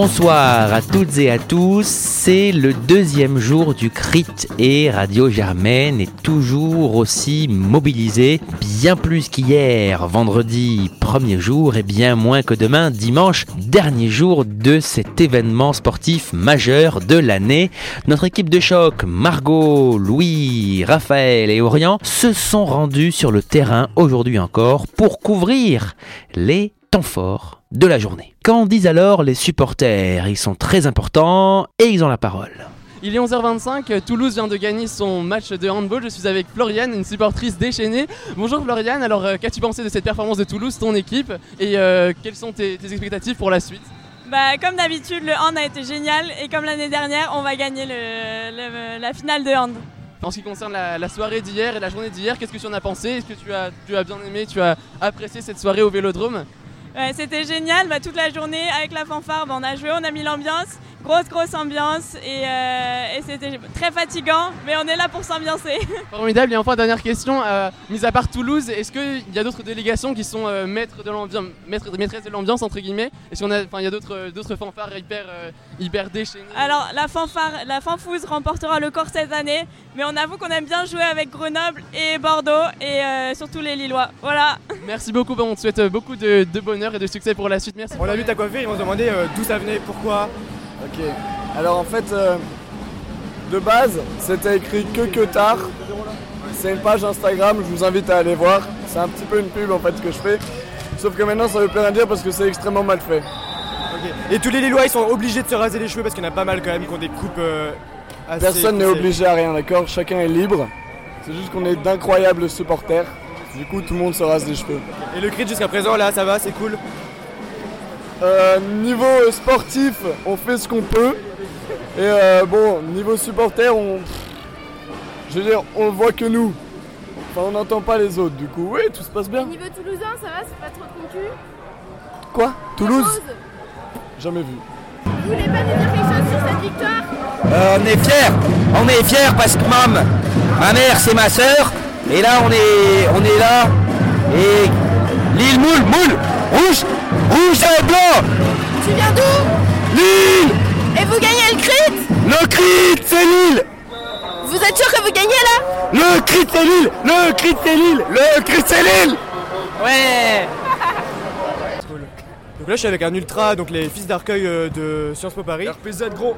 Bonsoir à toutes et à tous, c'est le deuxième jour du CRIT et Radio Germaine est toujours aussi mobilisée, bien plus qu'hier, vendredi, premier jour, et bien moins que demain, dimanche, dernier jour de cet événement sportif majeur de l'année. Notre équipe de choc, Margot, Louis, Raphaël et Orient, se sont rendus sur le terrain aujourd'hui encore pour couvrir les temps forts de la journée. Qu'en disent alors les supporters? Ils sont très importants et ils ont la parole. Il est 11h25, Toulouse vient de gagner son match de handball. Je suis avec Floriane, une supportrice déchaînée. Bonjour Floriane, alors euh, qu'as-tu pensé de cette performance de Toulouse, ton équipe? Et euh, quelles sont tes, tes expectatives pour la suite? Bah, comme d'habitude, le hand a été génial et comme l'année dernière, on va gagner le, le- la finale de hand. En ce qui concerne la, la soirée d'hier et la journée d'hier, qu'est-ce que tu en as pensé? Est-ce que tu as, tu as bien aimé, tu as apprécié cette soirée au Vélodrome? C'était génial, bah, toute la journée avec la fanfare, bah, on a joué, on a mis l'ambiance, grosse grosse ambiance et, euh, et c'était très fatigant, mais on est là pour s'ambiancer. Formidable. Et enfin, dernière question, euh, mis à part Toulouse, est-ce qu'il y a d'autres délégations qui sont euh, maîtres de l'ambiance, maîtres, maîtresses de l'ambiance, entre guillemets? Est-ce qu'il y, a- enfin, il y a d'autres, d'autres fanfares hyper, euh, hyper déchaînées? Alors la fanfare, la fanfouze remportera le corps cette année, mais on avoue qu'on aime bien jouer avec Grenoble et Bordeaux et euh, surtout les Lillois. Voilà. Merci beaucoup, bon, on te souhaite beaucoup de, de bonheur et de succès pour la suite. Merci. On a vu ta coiffure, ils m'ont demandé euh, d'où ça venait, pourquoi? Ok. Alors en fait, euh, de base, c'était écrit que que tard. C'est une page Instagram, je vous invite à aller voir. C'est un petit peu une pub en fait que je fais. Sauf que maintenant ça veut plus rien dire parce que c'est extrêmement mal fait. Et tous les Lillois, ils sont obligés de se raser les cheveux parce qu'il y en a pas mal quand même qui ont des coupes euh, assez Personne n'est obligé à rien, d'accord? Chacun est libre. C'est juste qu'on est d'incroyables supporters. Du coup, tout le monde se rase les cheveux. Et le crit jusqu'à présent, là, ça va, c'est cool? Euh, niveau sportif, on fait ce qu'on peut. Et euh, bon, niveau supporter, on. Je veux dire, on voit que nous. Enfin, on n'entend pas les autres. Du coup, oui, tout se passe bien. Niveau toulousain, ça va, c'est pas trop concu Quoi? Toulouse? Jamais vu. Vous voulez pas nous dire quelque chose sur cette victoire? Euh, on est fiers, on est fiers parce que mam, ma mère c'est ma sœur, et là on est, on est là, et Lille moule, moule, rouge, rouge et blanc, Tu viens d'où Lille, Et vous gagnez le crit le crit c'est Lille, Vous êtes sûr que vous gagnez là le crit c'est Lille, le crit c'est Lille, le crit c'est Lille. Ouais Donc là, je suis avec un ultra, donc les fils d'Arcueil euh, de Sciences Po Paris. RPZ gros.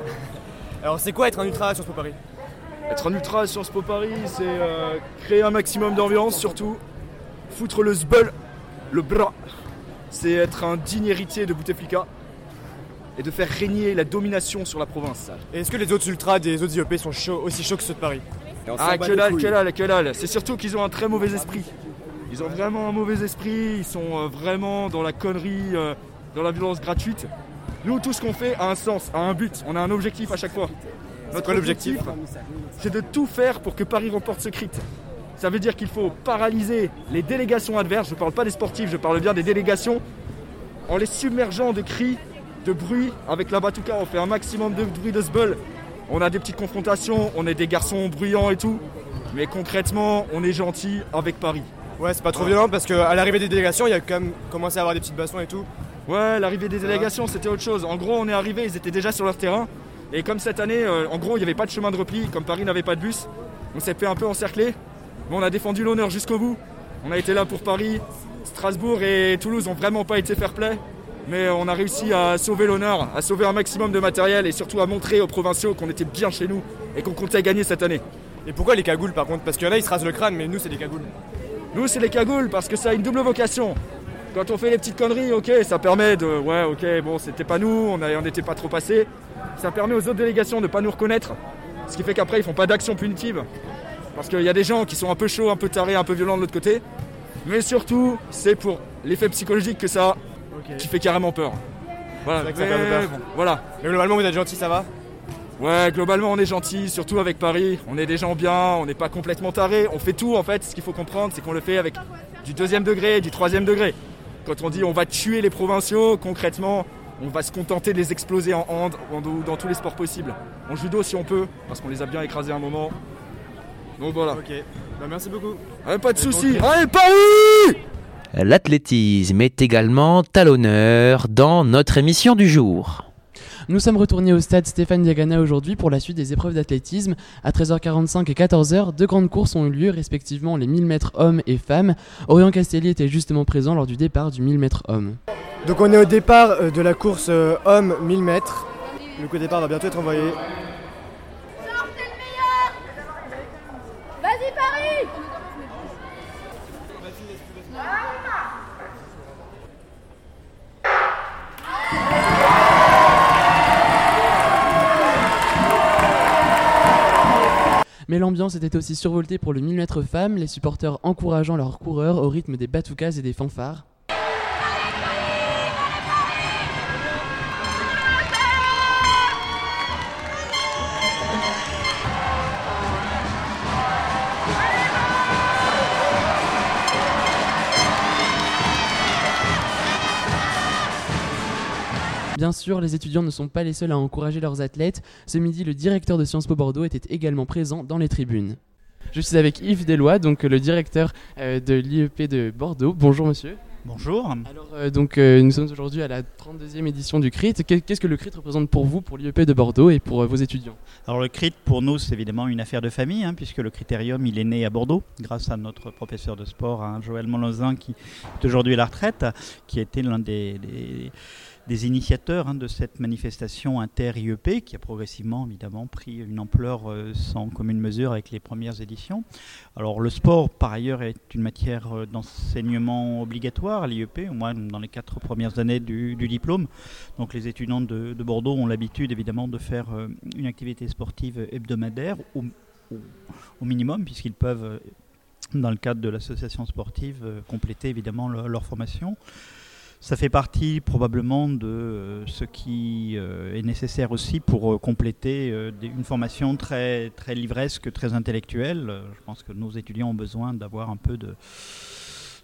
Alors, c'est quoi être un ultra à Sciences Po Paris Être un ultra à Sciences Po Paris, c'est euh, créer un maximum d'ambiance surtout. Foutre le zbeul, le bras. C'est être un digne héritier de Bouteflika. Et de faire régner la domination sur la province. Et est-ce que les autres ultras des autres IEP sont chauds, aussi chauds que ceux de Paris Ah, que dalle, que dalle, que dalle. C'est surtout qu'ils ont un très mauvais esprit. Ils ont vraiment un mauvais esprit. Ils sont euh, vraiment dans la connerie, euh, dans la violence gratuite. Nous, tout ce qu'on fait a un sens, a un but. On a un objectif à chaque fois. Notre quoi l'objectif C'est de tout faire pour que Paris remporte ce crit. Ça veut dire qu'il faut paralyser les délégations adverses. Je ne parle pas des sportifs, je parle bien des délégations. En les submergeant de cris, de bruit. Avec la batouka, on fait un maximum de bruit de sbull. On a des petites confrontations, on est des garçons bruyants et tout. Mais concrètement, on est gentil avec Paris. Ouais, c'est pas trop violent parce qu'à l'arrivée des délégations, il y a quand même commencé à avoir des petites bassons et tout. Ouais, l'arrivée des délégations, c'était autre chose. En gros, on est arrivé, ils étaient déjà sur leur terrain. Et comme cette année, euh, en gros, il n'y avait pas de chemin de repli, comme Paris n'avait pas de bus, on s'est fait un peu encercler. Mais on a défendu l'honneur jusqu'au bout. On a été là pour Paris. Strasbourg et Toulouse n'ont vraiment pas été fair-play. Mais on a réussi à sauver l'honneur, à sauver un maximum de matériel et surtout à montrer aux provinciaux qu'on était bien chez nous et qu'on comptait gagner cette année. Et pourquoi les cagoules par contre? Parce qu'il y en a, ils se rasent le crâne, mais nous, c'est des cagoules. Nous, c'est les cagoules parce que ça a une double vocation. Quand on fait les petites conneries, ok, ça permet de. Ouais, ok, bon, c'était pas nous, on n'était pas trop passé. Ça permet aux autres délégations de ne pas nous reconnaître. Ce qui fait qu'après, ils font pas d'action punitive. Parce qu'il y a des gens qui sont un peu chauds, un peu tarés, un peu violents de l'autre côté. Mais surtout, c'est pour l'effet psychologique que ça a, qui fait carrément peur. Voilà, que ça fait peur. bon, voilà. Mais globalement, vous êtes gentils, ça va Ouais, globalement, on est gentil, surtout avec Paris. On est des gens bien, on n'est pas complètement tarés. On fait tout, en fait. Ce qu'il faut comprendre, c'est qu'on le fait avec du deuxième degré, du troisième degré. Quand on dit on va tuer les provinciaux, concrètement, on va se contenter de les exploser en hand, dans tous les sports possibles. En judo si on peut, parce qu'on les a bien écrasés à un moment. Donc voilà. Ok. Bah, merci beaucoup. Allez, pas de soucis. Allez, Paris L'athlétisme est également à l'honneur dans notre émission du jour. Nous sommes retournés au stade Stéphane Diagana aujourd'hui pour la suite des épreuves d'athlétisme. À 13h45 et 14h, deux grandes courses ont eu lieu, respectivement les 1000 mètres hommes et femmes. Orion Castelli était justement présent lors du départ du 1000 mètres hommes. Donc on est au départ euh, de la course euh, homme 1000 mètres. Le coup de départ va bientôt être envoyé. Mais l'ambiance était aussi survoltée pour le 1000 mètres femmes, les supporters encourageant leurs coureurs au rythme des batoukas et des fanfares. Bien sûr, les étudiants ne sont pas les seuls à encourager leurs athlètes. Ce midi, le directeur de Sciences Po Bordeaux était également présent dans les tribunes. Je suis avec Yves Deslois, donc le directeur euh, de l'IEP de Bordeaux. Bonjour monsieur. Bonjour. Alors euh, donc euh, nous sommes aujourd'hui à la 32e édition du CRIT. Qu'est- Qu'est-ce que le CRIT représente pour vous, pour l'IEP de Bordeaux et pour euh, vos étudiants? Alors le CRIT pour nous c'est évidemment une affaire de famille hein, puisque le critérium il est né à Bordeaux grâce à notre professeur de sport hein, Joël Molozin qui est aujourd'hui à la retraite qui a été l'un des, des- des initiateurs hein, de cette manifestation inter-IEP qui a progressivement évidemment pris une ampleur euh, sans commune mesure avec les premières éditions. Alors le sport par ailleurs est une matière euh, d'enseignement obligatoire à l'IEP, au moins dans les quatre premières années du, diplôme. Donc les étudiants de, de Bordeaux ont l'habitude évidemment de faire euh, une activité sportive hebdomadaire au, au- minimum puisqu'ils peuvent dans le cadre de l'association sportive compléter évidemment leur formation. Ça fait partie probablement de euh, ce qui euh, est nécessaire aussi pour euh, compléter une formation très, très livresque, très intellectuelle. Je pense que nos étudiants ont besoin d'avoir un peu de,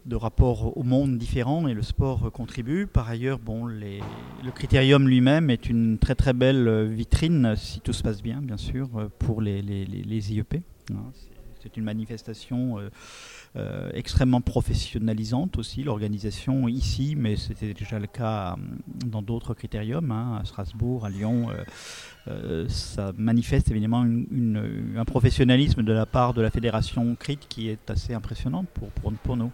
de rapport au monde différent et le sport contribue. Par ailleurs, bon, les- le critérium lui-même est une très très belle vitrine, si tout se passe bien, bien sûr, pour les, les- les- les IEP. C'est- une manifestation euh, euh, extrêmement professionnalisante aussi, l'organisation ici, mais c'était déjà le cas euh, dans d'autres critériums, hein, à Strasbourg, à Lyon. euh, ça manifeste évidemment un professionnalisme de la part de la fédération CRIT qui est assez impressionnante pour nous.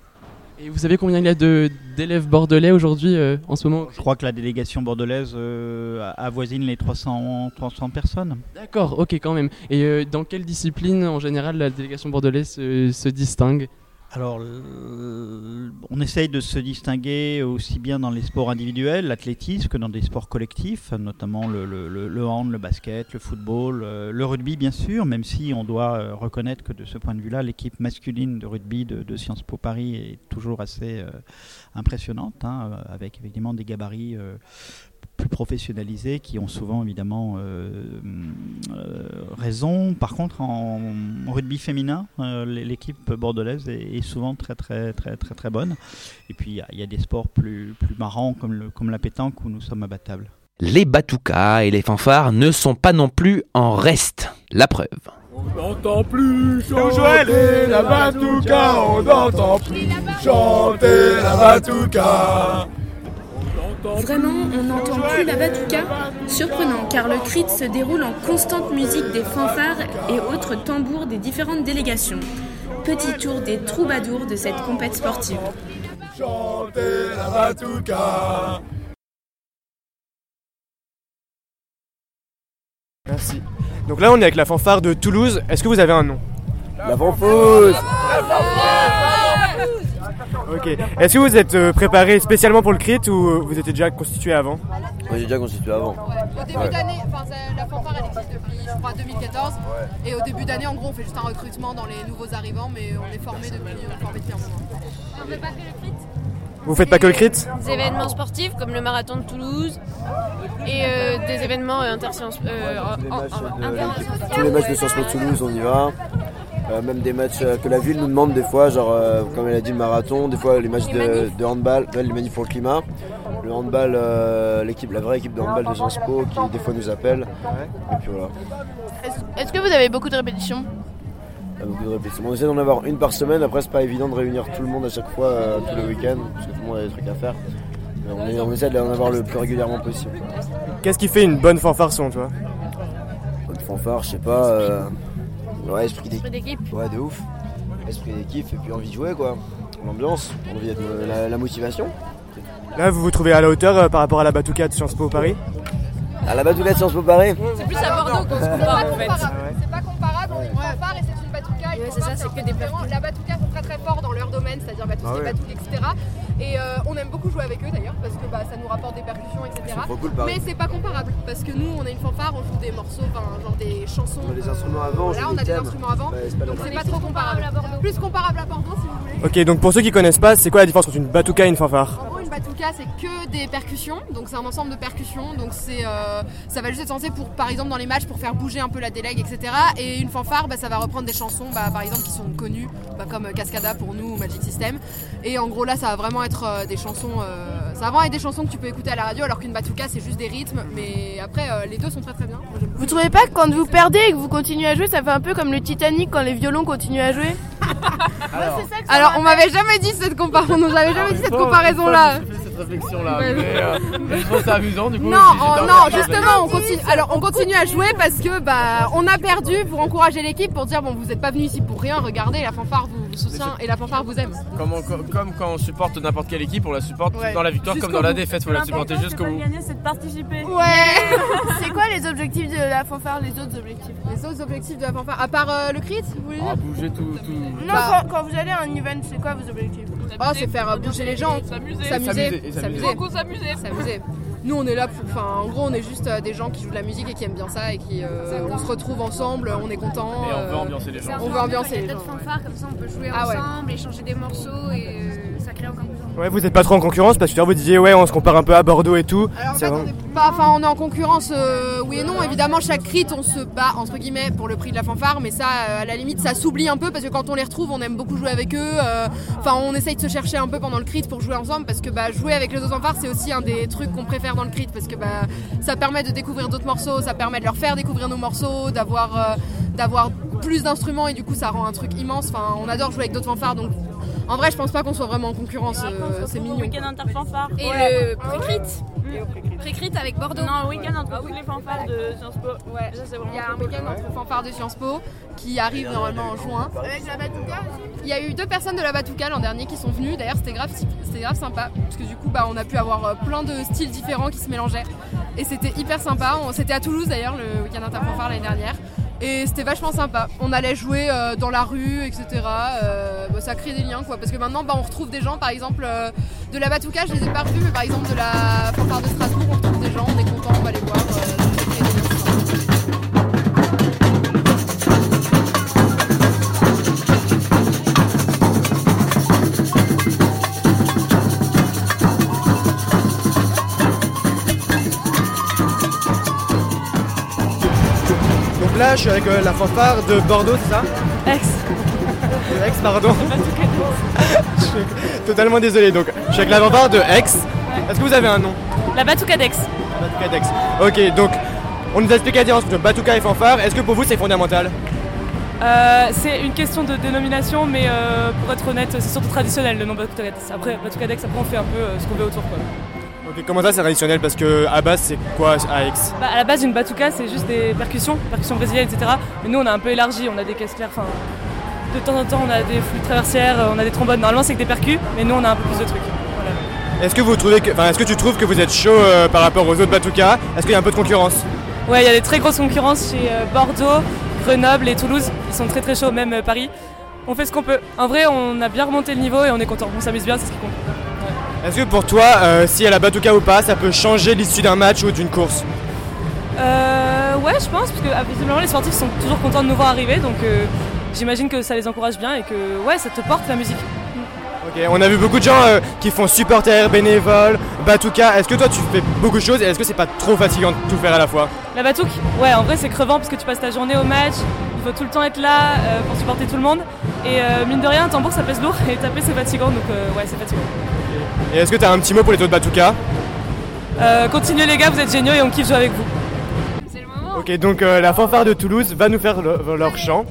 Et vous savez combien il y a d'élèves bordelais aujourd'hui euh, en ce moment Je crois que la délégation bordelaise euh, avoisine les 300, 300 personnes. D'accord, ok quand même. Et euh, dans quelle discipline en général la délégation bordelaise se, se distingue? Alors, le- on essaye de se distinguer aussi bien dans les sports individuels, l'athlétisme, que dans des sports collectifs, notamment le, hand, le basket, le football, euh, le rugby bien sûr, même si on doit euh, reconnaître que de ce point de vue-là, l'équipe masculine de rugby de, Sciences Po Paris est toujours assez euh, impressionnante, hein, euh, avec évidemment des gabarits euh, plus professionnalisés qui ont souvent évidemment euh, euh, raison. Par contre, en, en rugby féminin, euh, l'équipe bordelaise est, est souvent très très très très très bonne. Et puis il y a- il y, a des sports plus, plus marrants comme, le, comme la pétanque où nous sommes abattables. Les batoukas et les fanfares ne sont pas non plus en reste. La preuve. On n'entend plus chanter la batouka, on n'entend plus chanter la batouka. Vraiment, on n'entend plus la batouka Surprenant, car le crit se déroule en constante musique des fanfares et autres tambours des différentes délégations. Petit tour des troubadours de cette compète sportive. Chanter la batouka. Merci. Donc là, on est avec la fanfare de Toulouse. Est-ce que vous avez un nom? La fanfouze Ok. Est-ce que vous êtes euh, préparé spécialement pour le crit ou euh, vous étiez déjà constitué avant? Moi j'ai déjà constitué avant. Au début Ouais. d'année, enfin la fanfare elle existe depuis je crois 2014 et au début d'année en gros on fait juste un recrutement dans les nouveaux arrivants mais on est formé depuis, on est formé depuis un moment. On fait pas que le crit Vous faites pas que le crit? Des événements sportifs comme le marathon de Toulouse et euh, des événements euh, intersciences. euh, Tous les matchs de Sciences Po Toulouse, on y va. Euh, même des matchs euh, que la ville nous demande des fois, genre euh, comme elle a dit le marathon, des fois les matchs de, de handball, les manifs pour le climat. Le handball, euh, l'équipe, la vraie équipe de handball de Sciences Po qui des fois nous appelle. Et puis voilà. Est-ce- que vous avez beaucoup de répétitions? Beaucoup de répétitions. On essaie d'en avoir une par semaine, après c'est pas évident de réunir tout le monde à chaque fois, euh, tous les week-ends, parce que tout le monde a des trucs à faire. On, essaie d'en avoir le plus régulièrement possible. Qu'est-ce qui fait une bonne fanfare selon toi? Bonne fanfare, je sais pas. euh, Ouais, esprit d'équipe. Ouais, de ouf. Esprit d'équipe et puis envie de jouer quoi. L'ambiance, envie d'être- la, la motivation. Là, vous vous trouvez à la hauteur euh, par rapport à la Batouka de Sciences Po Paris À la Batouka de Sciences Po Paris C'est plus à Bordeaux qu'on se compare en fait. C'est pas comparable, on est une fanfare et c'est une batouka. Une Ouais, c'est ça, c'est que des. La batouka sont très très forts dans leur domaine, c'est-à-dire bah, tout ce qui est ouais. batouk, etc. Et euh, on aime beaucoup jouer avec eux d'ailleurs parce que bah, ça nous rapporte des percussions, etc. C'est trop cool, Paris. Mais c'est pas comparable parce que nous on a une fanfare, on joue des morceaux, enfin genre des chansons. On a des instruments avant, joue on a des instruments avant. Ouais, c'est pas donc c'est pas trop comparable. Plus comparable à Bordeaux si vous voulez. Ok, donc pour ceux qui connaissent pas, c'est quoi la différence entre une Batouka et une fanfare? C'est que des percussions, donc c'est un ensemble de percussions, donc c'est, euh, ça va juste être censé pour, par exemple, dans les matchs, pour faire bouger un peu la délègue, etc. Et une fanfare, bah, ça va reprendre des chansons, bah, par exemple, qui sont connues, bah, comme euh, Cascada pour nous ou Magic System. Et en gros, là, ça va vraiment être euh, des chansons, euh, ça va vraiment être des chansons que tu peux écouter à la radio, alors qu'une batouka, c'est juste des rythmes. Mais après, euh, les deux sont très très bien. Moi. Vous trouvez pas que quand vous perdez et que vous continuez à jouer, ça fait un peu comme le Titanic quand les violons continuent à jouer Alors, Alors, on m'avait jamais dit cette comparaison, on nous avait jamais dit cette comparaison-là. Cette réflexion là. Ouais. Mais euh, je trouve ça amusant du coup. Non, non, justement, on continue. Alors, on continue à jouer parce que bah, on a perdu pour encourager l'équipe, pour dire bon, vous n'êtes pas venus ici pour rien. Regardez, la fanfare vous, soutient et la fanfare vous aime. Comme, on- comme- quand on supporte n'importe quelle équipe, on la supporte Ouais. dans la victoire comme dans la défaite, faut la supporter jusqu'au bout. gagner, c'est de participer. Ouais. c'est quoi les objectifs de la fanfare, les autres objectifs? Les autres objectifs de la fanfare, à part euh, le crit, vous voulez dire? Ah, bouger tout. tout... Non, Bah. quand, quand vous allez à un event, c'est quoi vos objectifs? Oh, c'est faire bouger les gens, S'amuser. s'amuser, S'amuser, s'amuser. Nous, on est là pour. Enfin, en gros, on est juste euh, des gens qui jouent de la musique et qui aiment bien ça et qui. euh, on se retrouve ensemble, on est content. Et on veut euh, ambiancer les gens. On veut ambiancer les gens. D'autres fanfares comme ça, on peut jouer Ah ouais. ensemble, échanger des morceaux et euh, ça crée encore plus. Ouais, vous êtes pas trop en concurrence parce que vous disiez, ouais, on se compare un peu à Bordeaux et tout. Alors en C'est fait, vraiment- on est pas, enfin, on est en concurrence, euh, oui et non. Évidemment, chaque crit, on se bat entre guillemets pour le prix de la fanfare, mais ça, euh, à la limite, ça s'oublie un peu parce que quand on les retrouve, on aime beaucoup jouer avec eux. euh, Enfin, on essaye de se chercher un peu pendant le crit pour jouer ensemble parce que bah, jouer avec les autres fanfares, c'est aussi un des trucs qu'on préfère dans le crit parce que bah, ça permet de découvrir d'autres morceaux, ça permet de leur faire découvrir nos morceaux, d'avoir d'avoir plus d'instruments et du coup, ça rend un truc immense. Enfin, on adore jouer avec d'autres fanfares, donc en vrai, je pense pas qu'on soit vraiment en concurrence. euh, c'est mignon. Week-end interfanfare. Et le pré-crit Pré-crit avec Bordeaux. Non, week-end entre toutes les fanfares de Sciences Po. Ouais, Ça, c'est il vraiment y a un week-end entre fanfares de Sciences Po qui arrive normalement en juin. Avec la Batouka Il y a eu deux personnes de la Batouka l'an dernier qui sont venues. D'ailleurs, c'était grave, c'était grave sympa parce que du coup, bah, on a pu avoir euh, plein de styles différents qui se mélangeaient et c'était hyper sympa. On- C'était à Toulouse d'ailleurs le week-end interfanfare l'année dernière. Et c'était vachement sympa. On allait jouer euh, dans la rue, etc. Euh, bah, ça crée des liens, quoi. Parce que maintenant, bah, on retrouve des gens, par exemple, euh, de la Batouka, je les ai pas revus, mais par exemple, de la fanfare de Strasbourg, on retrouve des gens, on est content, on va les voir. Là, je suis avec euh, la fanfare de Bordeaux, c'est ça Ex. De Aix, pardon. je suis totalement désolé. Donc, je suis avec la fanfare de Aix. Est-ce que vous avez un nom La Batouka d'Ex. Batouka d'Aix. Ok, donc, on nous a expliqué la différence entre Batouka et fanfare. Est-ce que pour vous, c'est fondamental Euh, c'est une question de dénomination, mais euh, pour être honnête, c'est surtout traditionnel le nom Batouka d'Ex. Après, Batouka d'Ex, après on fait un peu euh, ce qu'on veut autour. Quoi. Ok, comment ça, c'est traditionnel Parce que à base, c'est quoi à Aix Bah, à la base, une Batouka, c'est juste des percussions, percussions brésiliennes, etc. Mais nous, on a un peu élargi, on a des caisses claires, enfin. De temps en temps, on a des flûtes traversières, euh, on a des trombones. Normalement, c'est que des percus, mais nous, on a un peu plus de trucs. Voilà. Est-ce que vous trouvez que, enfin, est-ce que tu trouves que vous êtes chaud euh, par rapport aux autres Batouka Est-ce qu'il y a un peu de concurrence? Ouais, il y a des très grosses concurrences chez euh, Bordeaux, Grenoble et Toulouse. Ils sont très très chauds, même euh, Paris. On fait ce qu'on peut. En vrai, on a bien remonté le niveau et on est content. On s'amuse bien, c'est ce qui compte. Est-ce que pour toi, euh, si elle a Batouka ou pas, ça peut changer l'issue d'un match ou d'une course Euh, ouais, je pense, parce que ah, visiblement les sportifs sont toujours contents de nous voir arriver, donc euh, j'imagine que ça les encourage bien et que ouais, ça te porte la musique. Ok, on a vu beaucoup de gens euh, qui font supporters, bénévoles, Batouka. Est-ce que toi, tu fais beaucoup de choses et est-ce que c'est pas trop fatigant de tout faire à la fois? La batouque, ouais, en vrai c'est crevant parce que tu passes ta journée au match, il faut tout le temps être là pour supporter tout le monde. Et mine de rien, un tambour ça pèse lourd et taper c'est fatigant, donc ouais, c'est fatigant. Et est-ce que tu as un petit mot pour les taux de Batuka euh, Continuez les gars, vous êtes géniaux et on kiffe jouer avec vous. C'est le moment. Ok, donc euh, la fanfare de Toulouse va nous faire leur chant.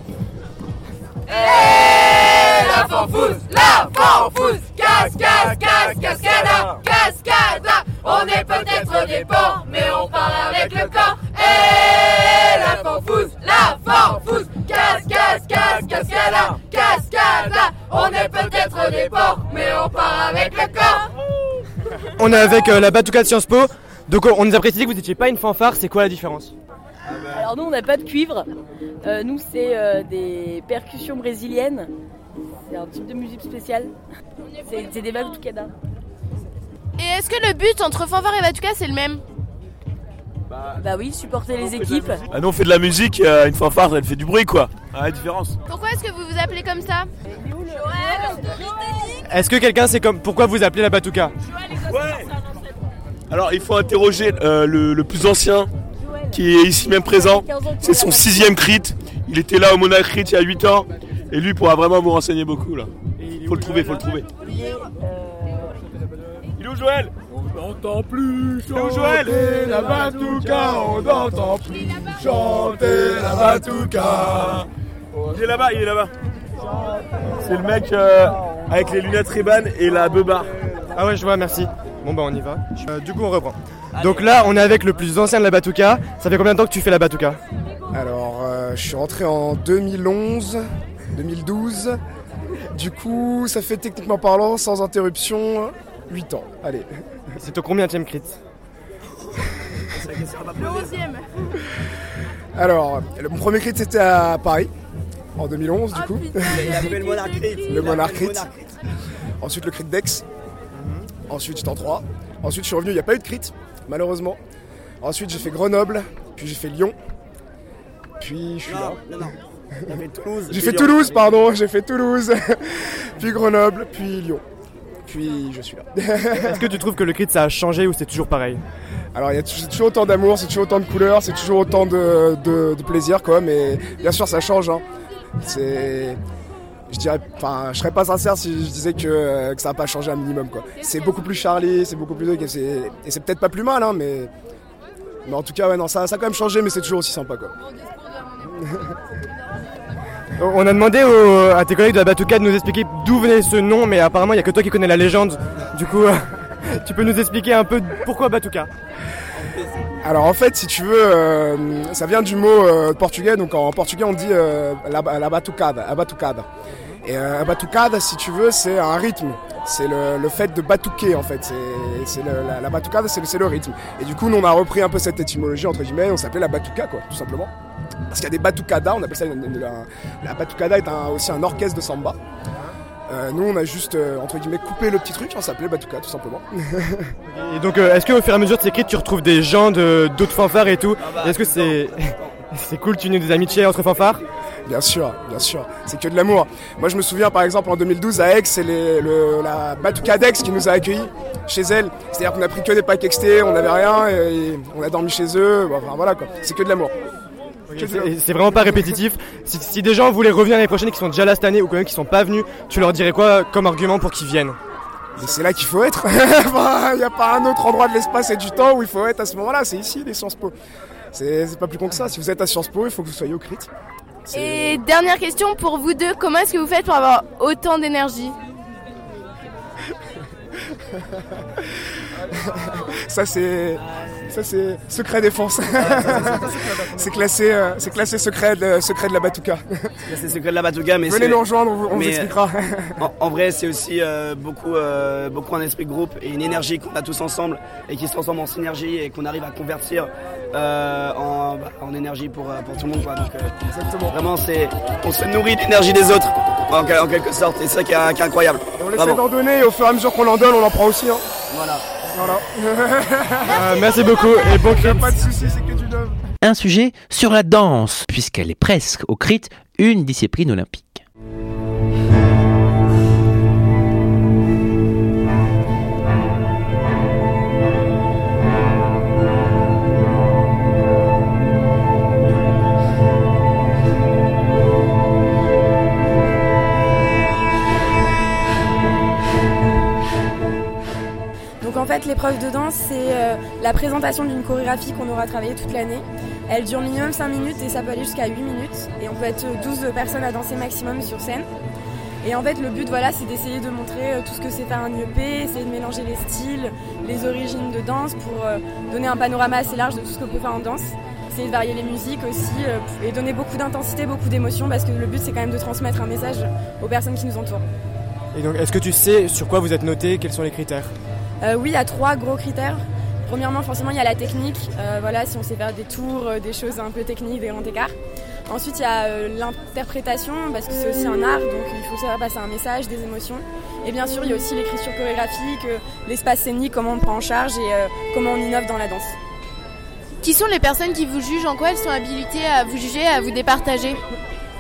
Et la fanfouze, la fanfouze, cascade, cascade, cascada, cascada. On est peut-être des porcs, mais on parle avec le corps. Et eh, la fanfouze, la fanfouze. Cascade, cascade, cascada, cascada. On est peut-être des porcs, mais on part avec le corps. On est avec euh, la Batouka de Sciences Po. Donc on nous a précisé que vous n'étiez pas une fanfare, c'est quoi la différence? Alors nous on n'a pas de cuivre, euh, nous c'est euh, des percussions brésiliennes, c'est un type de musique spéciale, c'est des batucadas. Et est-ce que le but entre fanfare et batuca c'est le même? Bah oui, supporter les équipes. Ah nous on fait de la musique, euh, une fanfare elle fait du bruit quoi. Ah, la différence. Pourquoi est-ce que vous vous appelez comme ça Est-ce que quelqu'un sait comme pourquoi vous appelez la Batuka Alors il faut interroger euh, le, le plus ancien qui est ici même présent. C'est son sixième crit. Il était là au Monarch Crit il y a 8 ans. Et lui pourra vraiment vous renseigner beaucoup là. Faut le trouver, faut le trouver. Il est où Joël n'entend plus chanter la Batuka, on n'entend plus chanter la Batuka. Il est là-bas, il est là-bas. C'est le mec euh, avec les lunettes Ray-Ban et la beubar. Ah ouais, je vois, merci. Bon bah on y va. Euh, du coup on reprend. Donc là on est avec le plus ancien de la Batuka. Ça fait combien de temps que tu fais la Batuka Alors, euh, je suis rentré en 2011, 2012. Du coup, ça fait techniquement parlant, sans interruption, 8 ans. Allez. C'est au combien de crit? Le onzième. Alors, le- mon premier crit c'était à Paris, en 2011 du coup. le Monarch Crit. Le Monarch Crit. Ensuite le crit Dex. Ensuite j'étais en 3. Ensuite je suis revenu, il n'y a pas eu de crit, malheureusement. Ensuite j'ai fait Grenoble, puis j'ai fait Lyon. Puis je suis là. Non, non. T'as fait Toulouse. J'ai fait. Toulouse, pardon, j'ai fait Toulouse, puis Grenoble, puis Lyon. Je suis là. Est-ce que tu trouves que le crit ça a changé ou c'est toujours pareil Alors il y a toujours autant d'amour, c'est toujours autant de couleurs, c'est toujours autant de, de- de plaisir quoi, mais bien sûr ça change. hein. C'est. Je dirais. Enfin, je serais pas sincère si je disais que, euh, que ça n'a pas changé un minimum quoi. C'est beaucoup plus Charlie, c'est beaucoup plus. Et c'est, et c'est peut-être pas plus mal, hein, mais. Mais en tout cas, ouais, non, ça, ça a quand même changé, mais c'est toujours aussi sympa quoi. On a demandé à tes collègues de la Batuka de nous expliquer d'où venait ce nom, mais apparemment il n'y a que toi qui connais la légende. Du coup, euh, tu peux nous expliquer un peu pourquoi Batuka? Alors en fait, si tu veux, euh, ça vient du mot euh, portugais. Donc en portugais, on dit euh, la, batucada, batucada. Et euh, la batucada, si tu veux, c'est un rythme. C'est le, fait de batuquer en fait. C'est, la, la batucada, c'est le, c'est le rythme. Et du coup, nous on a repris un peu cette étymologie entre guillemets. On s'appelait la batuca, quoi, tout simplement. Parce qu'il y a des batucadas, on appelle ça une- une- un- la batucada est un- aussi un orchestre de samba. Euh, nous, on a juste euh, entre guillemets coupé le petit truc. On s'appelait batuca, tout simplement. Et donc, euh, est-ce qu'au fur et à mesure de ces cris, tu retrouves des gens de, d'autres fanfares et tout Et Est-ce que c'est, c'est cool, tu noues des amitiés entre fanfares Bien sûr, bien sûr, c'est que de l'amour. Moi je me souviens par exemple en 2012 à Aix, c'est le- la Batuka d'Aix qui nous a accueillis chez elle. C'est-à-dire qu'on a pris que des packs XT, on n'avait rien et, et on a dormi chez eux. Enfin voilà quoi, c'est que de l'amour. C'est vraiment pas répétitif. Si, si des gens voulaient revenir l'année prochaine et qui sont déjà là cette année ou quand même qui sont pas venus, tu leur dirais quoi comme argument pour qu'ils viennent? C'est là qu'il faut être. Il n'y a pas un autre endroit de l'espace et du temps où il faut être à ce moment-là. C'est ici, les Sciences Po. C'est c'est pas plus con que ça. Si vous êtes à Sciences Po, il faut que vous soyez au crit. Et dernière question pour vous deux, comment est-ce que vous faites pour avoir autant d'énergie? Ça c'est ça c'est secret défense. c'est classé euh, c'est classé secret de, secret de la Batuka. C'est secret de la Batuka, mais Venez nous rejoindre, on vous, on vous mais, expliquera. euh, en, en vrai, c'est aussi euh, beaucoup, euh, beaucoup un esprit de groupe et une énergie qu'on a tous ensemble et qui se transforme en synergie et qu'on arrive à convertir en, bah, en énergie pour, pour tout le monde. Quoi. Donc, vraiment, c'est, on se nourrit de l'énergie des autres en, quel- en quelque sorte. Et c'est ça qui est, qui est incroyable. Et on essaie Vraiment. d'en donner et au fur et à mesure qu'on en donne, on en prend aussi. Hein. Voilà. Voilà. Euh, Merci beaucoup et bon crit. Pas de soucis, c'est que du love. Un sujet sur la danse, puisqu'elle est presque au crit une discipline olympique. L'épreuve de danse, c'est euh, la présentation d'une chorégraphie qu'on aura travaillée toute l'année. Elle dure minimum 5 minutes et ça peut aller jusqu'à 8 minutes. Et on peut être 12 personnes à danser maximum sur scène. Et en fait, le but, voilà, c'est d'essayer de montrer euh, tout ce que c'est faire un IEP, essayer de mélanger les styles, les origines de danse pour euh, donner un panorama assez large de tout ce qu'on peut faire en danse. Essayer de varier les musiques aussi et donner beaucoup d'intensité, beaucoup d'émotion parce que le but, c'est quand même de transmettre un message aux personnes qui nous entourent. Et donc, est-ce que tu sais sur quoi vous êtes noté? Quels sont les critères? Euh, Oui, il y a trois gros critères. Premièrement, forcément, il y a la technique. Euh, voilà, si on sait faire des tours, euh, des choses un peu techniques, des grands écarts. Ensuite, il y a l'interprétation, parce que c'est aussi un art, donc il faut savoir passer un message, des émotions. Et bien sûr, il y a aussi l'écriture chorégraphique, l'espace scénique, comment on prend en charge et comment on innove dans la danse. Qui sont les personnes qui vous jugent? En quoi elles sont habilitées à vous juger, à vous départager?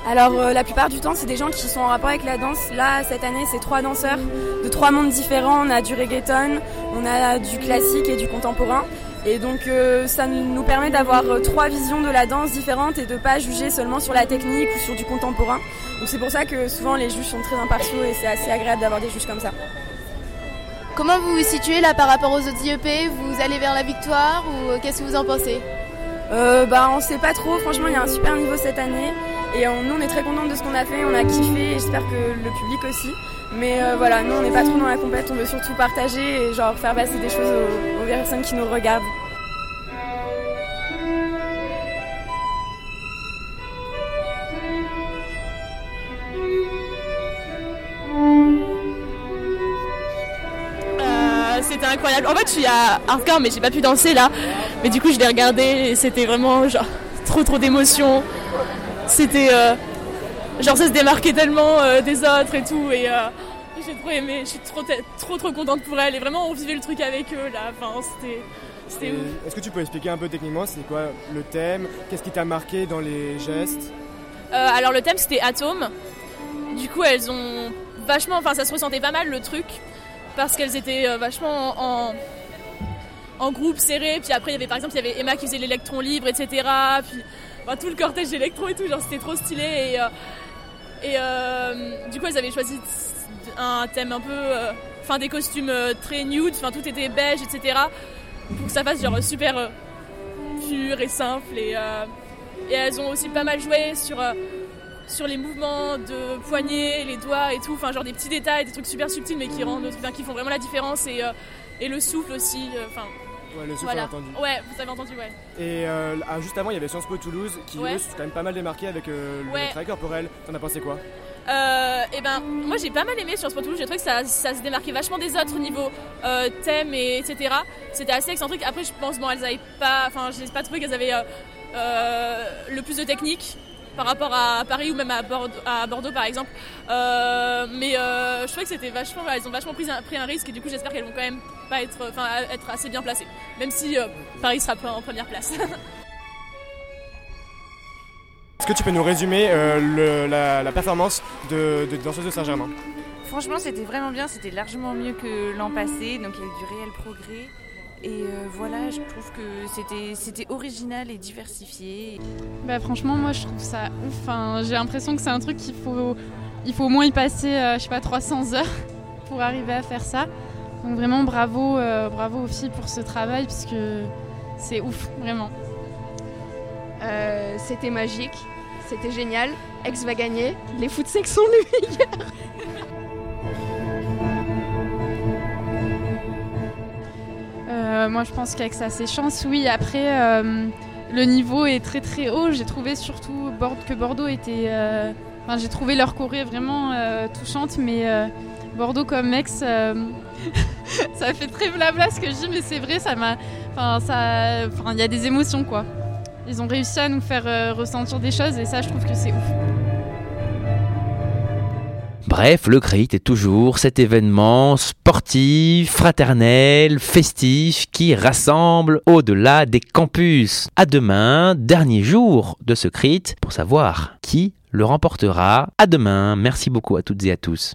Alors euh, la plupart du temps, c'est des gens qui sont en rapport avec la danse. Là, cette année, c'est trois danseurs de trois mondes différents. On a du reggaeton, on a du classique et du contemporain. Et donc euh, ça nous permet d'avoir euh, trois visions de la danse différentes et de pas juger seulement sur la technique ou sur du contemporain. Donc c'est pour ça que souvent les juges sont très impartiaux et c'est assez agréable d'avoir des juges comme ça. Comment vous vous situez là par rapport aux autres IEP Vous allez vers la victoire ou qu'est-ce que vous en pensez? Euh, bah on sait pas trop, franchement il y a un super niveau cette année et on- nous on est très contents de ce qu'on a fait, on a kiffé et j'espère que le public aussi. Mais euh, voilà, nous on n'est pas trop dans la compète, on veut surtout partager et genre faire passer des choses aux, aux personnes qui nous regardent. Euh, c'était incroyable. En fait, je suis à hardcore, mais j'ai pas pu danser là. Mais du coup, je l'ai regardé et c'était vraiment genre trop trop d'émotions. C'était euh, genre ça se démarquait tellement euh, des autres et tout et euh, j'ai trop aimé. Je suis trop trop trop contente pour elle et vraiment on vivait le truc avec eux là. Enfin, c'était c'était ouf. Est-ce que tu peux expliquer un peu techniquement c'est quoi le thème? Qu'est-ce qui t'a marqué dans les gestes? Alors le thème c'était Atome. Du coup elles ont vachement, enfin ça se ressentait pas mal le truc parce qu'elles étaient vachement en, en groupe serré. Puis après il y avait par exemple il y avait Emma qui faisait l'électron libre, etc. Puis enfin, tout le cortège d'électron et tout, genre c'était trop stylé et euh, euh, du coup elles avaient choisi un thème un peu, euh, enfin des costumes euh, très nude, enfin tout était beige, etc. Pour que ça fasse genre super euh, pur et simple et euh, elles ont aussi pas mal joué sur, euh, sur les mouvements de poignets, les doigts et tout. Enfin, genre des petits détails, des trucs super subtils, mais qui, rendent, qui font vraiment la différence. Et, euh, et le souffle aussi. euh, Enfin, Ouais, le voilà. entendu. Ouais, vous avez entendu, ouais. Et euh, ah, juste avant, il y avait Sciences Po Toulouse qui Ouais. eux, sont quand même pas mal démarqué avec euh, le Ouais. travail corporel. T'en as pensé quoi? Euh, et ben, moi j'ai pas mal aimé sur Sport Toulouse. J'ai trouvé que ça, ça se démarquait vachement des autres au niveau euh, thème et etc. C'était assez excentrique. Après, je pense bon, elles avaient pas, enfin, j'ai pas trouvé qu'elles avaient euh, le plus de technique par rapport à Paris ou même à Bordeaux, à Bordeaux par exemple. Euh, mais euh, je trouvais que c'était vachement, elles ont vachement pris un, pris un risque et du coup j'espère qu'elles vont quand même pas être, enfin, être assez bien placées. Même si euh, Paris sera pas en première place. Est-ce que tu peux nous résumer euh, le- la, la performance de, de danseuse de Saint-Germain? Franchement, c'était vraiment bien, c'était largement mieux que l'an passé, donc il y a eu du réel progrès. Et euh, voilà, je trouve que c'était c'était original et diversifié. Bah franchement moi je trouve ça ouf. Enfin, j'ai l'impression que c'est un truc qu'il faut, il faut au moins y passer, euh, je sais pas, 300 heures pour arriver à faire ça. Donc vraiment bravo, euh, bravo aux filles pour ce travail puisque c'est ouf, vraiment. Euh, c'était magique, c'était génial. Ex va gagner, les foot secs sont les meilleurs. Moi je pense qu'avec ça c'est chance, oui. Après euh, le niveau est très très haut. J'ai trouvé surtout que Bordeaux était. euh, Enfin, j'ai trouvé leur choré vraiment euh, touchante, mais Bordeaux comme ex, euh, ça fait très blabla ce que je dis, mais c'est vrai, ça m'a. Enfin, ça. Enfin, il y a des émotions quoi. Ils ont réussi à nous faire ressentir des choses et ça, je trouve que c'est ouf. Bref, le CRIT est toujours cet événement sportif, fraternel, festif qui rassemble au-delà des campus. À demain, dernier jour de ce CRIT pour savoir qui le remportera. À demain, merci beaucoup à toutes et à tous.